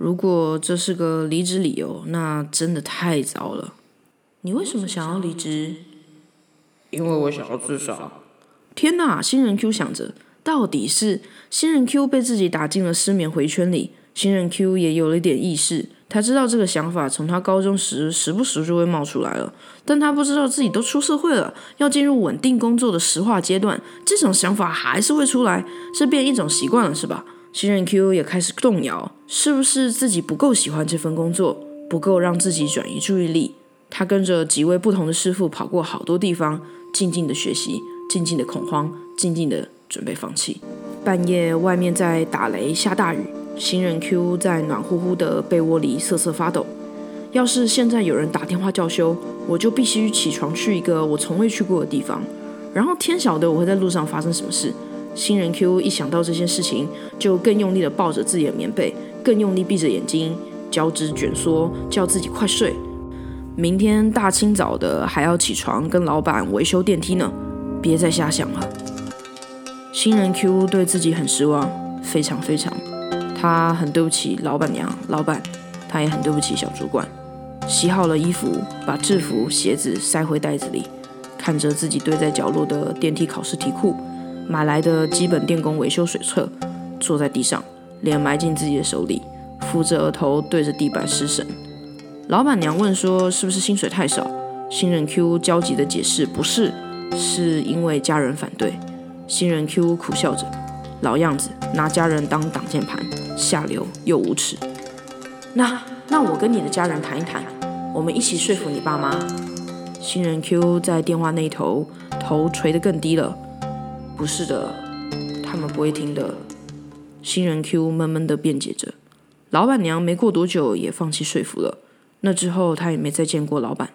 如果这是个离职理由，那真的太糟了。你为什么想要离职？因为我想要自杀。天哪！新人 Q 想着，到底是新人 Q 被自己打进了失眠回圈里。新人 Q 也有了一点意识，他知道这个想法从他高中时时不时就会冒出来了，但他不知道自己都出社会了，要进入稳定工作的石化阶段，这种想法还是会出来，是变一种习惯了，是吧？新人 Q 也开始动摇，是不是自己不够喜欢这份工作，不够让自己转移注意力？他跟着几位不同的师傅跑过好多地方，静静的学习，静静的恐慌，静静的准备放弃。半夜外面在打雷下大雨。新人 Q 在暖乎乎的被窝里瑟瑟发抖。要是现在有人打电话叫休，我就必须起床去一个我从未去过的地方。然后天晓得我会在路上发生什么事。新人 Q 一想到这些事情，就更用力的抱着自己的棉被，更用力闭着眼睛，脚趾卷缩，叫自己快睡。明天大清早的还要起床跟老板维修电梯呢，别再瞎想了。新人 Q 对自己很失望，非常非常。他很对不起老板娘、老板，他也很对不起小主管。洗好了衣服，把制服、鞋子塞回袋子里，看着自己堆在角落的电梯考试题库，买来的基本电工维修水册，坐在地上，脸埋进自己的手里，扶着额头对着地板失神。老板娘问说：“是不是薪水太少？”新人 Q 焦急的解释：“不是，是因为家人反对。”新人 Q 苦笑着。老样子，拿家人当挡箭牌，下流又无耻。那那我跟你的家人谈一谈，我们一起说服你爸妈。新人 Q 在电话那头，头垂得更低了。不是的，他们不会听的。新人 Q 闷闷地辩解着。老板娘没过多久也放弃说服了。那之后他也没再见过老板。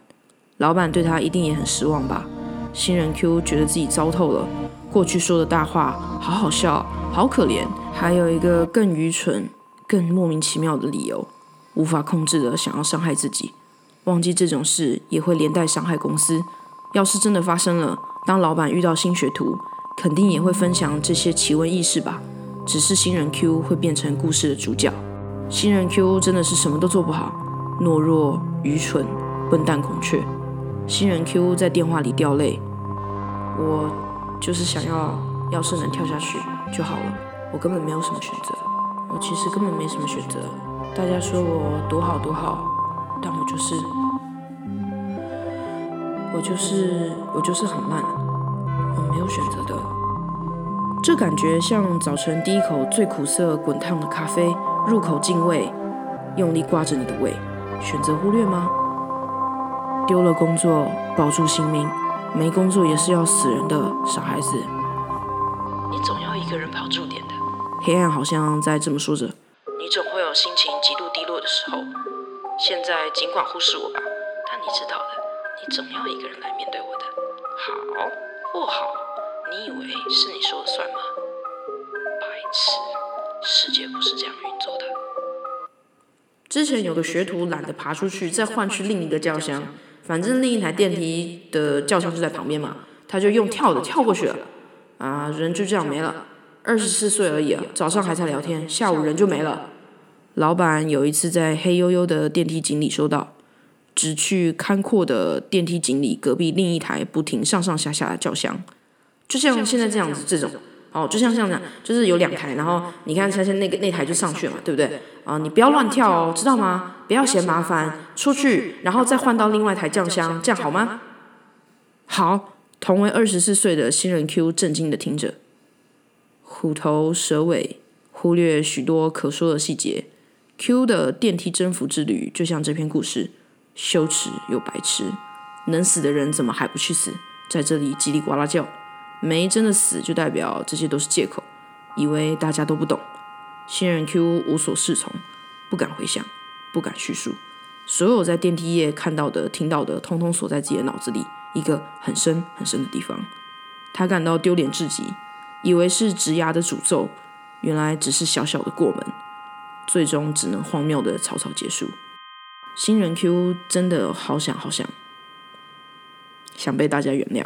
老板对他一定也很失望吧？新人 Q 觉得自己糟透了。过去说的大话，好好笑，好可怜。还有一个更愚蠢、更莫名其妙的理由，无法控制的想要伤害自己。忘记这种事也会连带伤害公司。要是真的发生了，当老板遇到新学徒，肯定也会分享这些奇闻异事吧。只是新人 Q 会变成故事的主角。新人 Q 真的是什么都做不好，懦弱、愚蠢、笨蛋、孔雀。新人 Q 在电话里掉泪。我。就是想要，要是能跳下去就好了。我根本没有什么选择，我其实根本没什么选择。大家说我多好多好，但我就是，我就是我就是很烂，我没有选择的。这感觉像早晨第一口最苦涩滚烫的咖啡，入口进胃，用力刮着你的胃，选择忽略吗？丢了工作，保住性命。没工作也是要死人的傻孩子，你总要一个人跑住点的。黑暗好像在这么说着。你总会有心情极度低落的时候。现在尽管忽视我吧，但你知道的，你总要一个人来面对我的。好，不好？你以为是你说了算吗？白痴，世界不是这样运作的。之前有个学徒懒得爬出去，再换去另一个轿厢。反正另一台电梯的轿厢就在旁边嘛，他就用跳的跳过去了，啊，人就这样没了。二十四岁而已啊，早上还在聊天，下午人就没了。老板有一次在黑黝黝的电梯井里收到，只去开阔的电梯井里隔壁另一台不停上上下下的轿厢，就像现在这样子这种。哦，就像像这样，就是有两台，然后你看，现在那个那台就上去了嘛，对不对？啊，你不要乱跳哦，知道吗？不要嫌麻烦，出去，然后再换到另外一台酱香，这样好吗？好，同为二十四岁的新人 Q 震惊的听着，虎头蛇尾，忽略许多可说的细节。Q 的电梯征服之旅，就像这篇故事，羞耻又白痴。能死的人怎么还不去死？在这里叽里呱啦叫。没真的死，就代表这些都是借口，以为大家都不懂。新人 Q 无所适从，不敢回想，不敢叙述，所有在电梯业看到的、听到的，通通锁在自己的脑子里一个很深很深的地方。他感到丢脸至极，以为是直牙的诅咒，原来只是小小的过门，最终只能荒谬的草草结束。新人 Q 真的好想好想，想被大家原谅。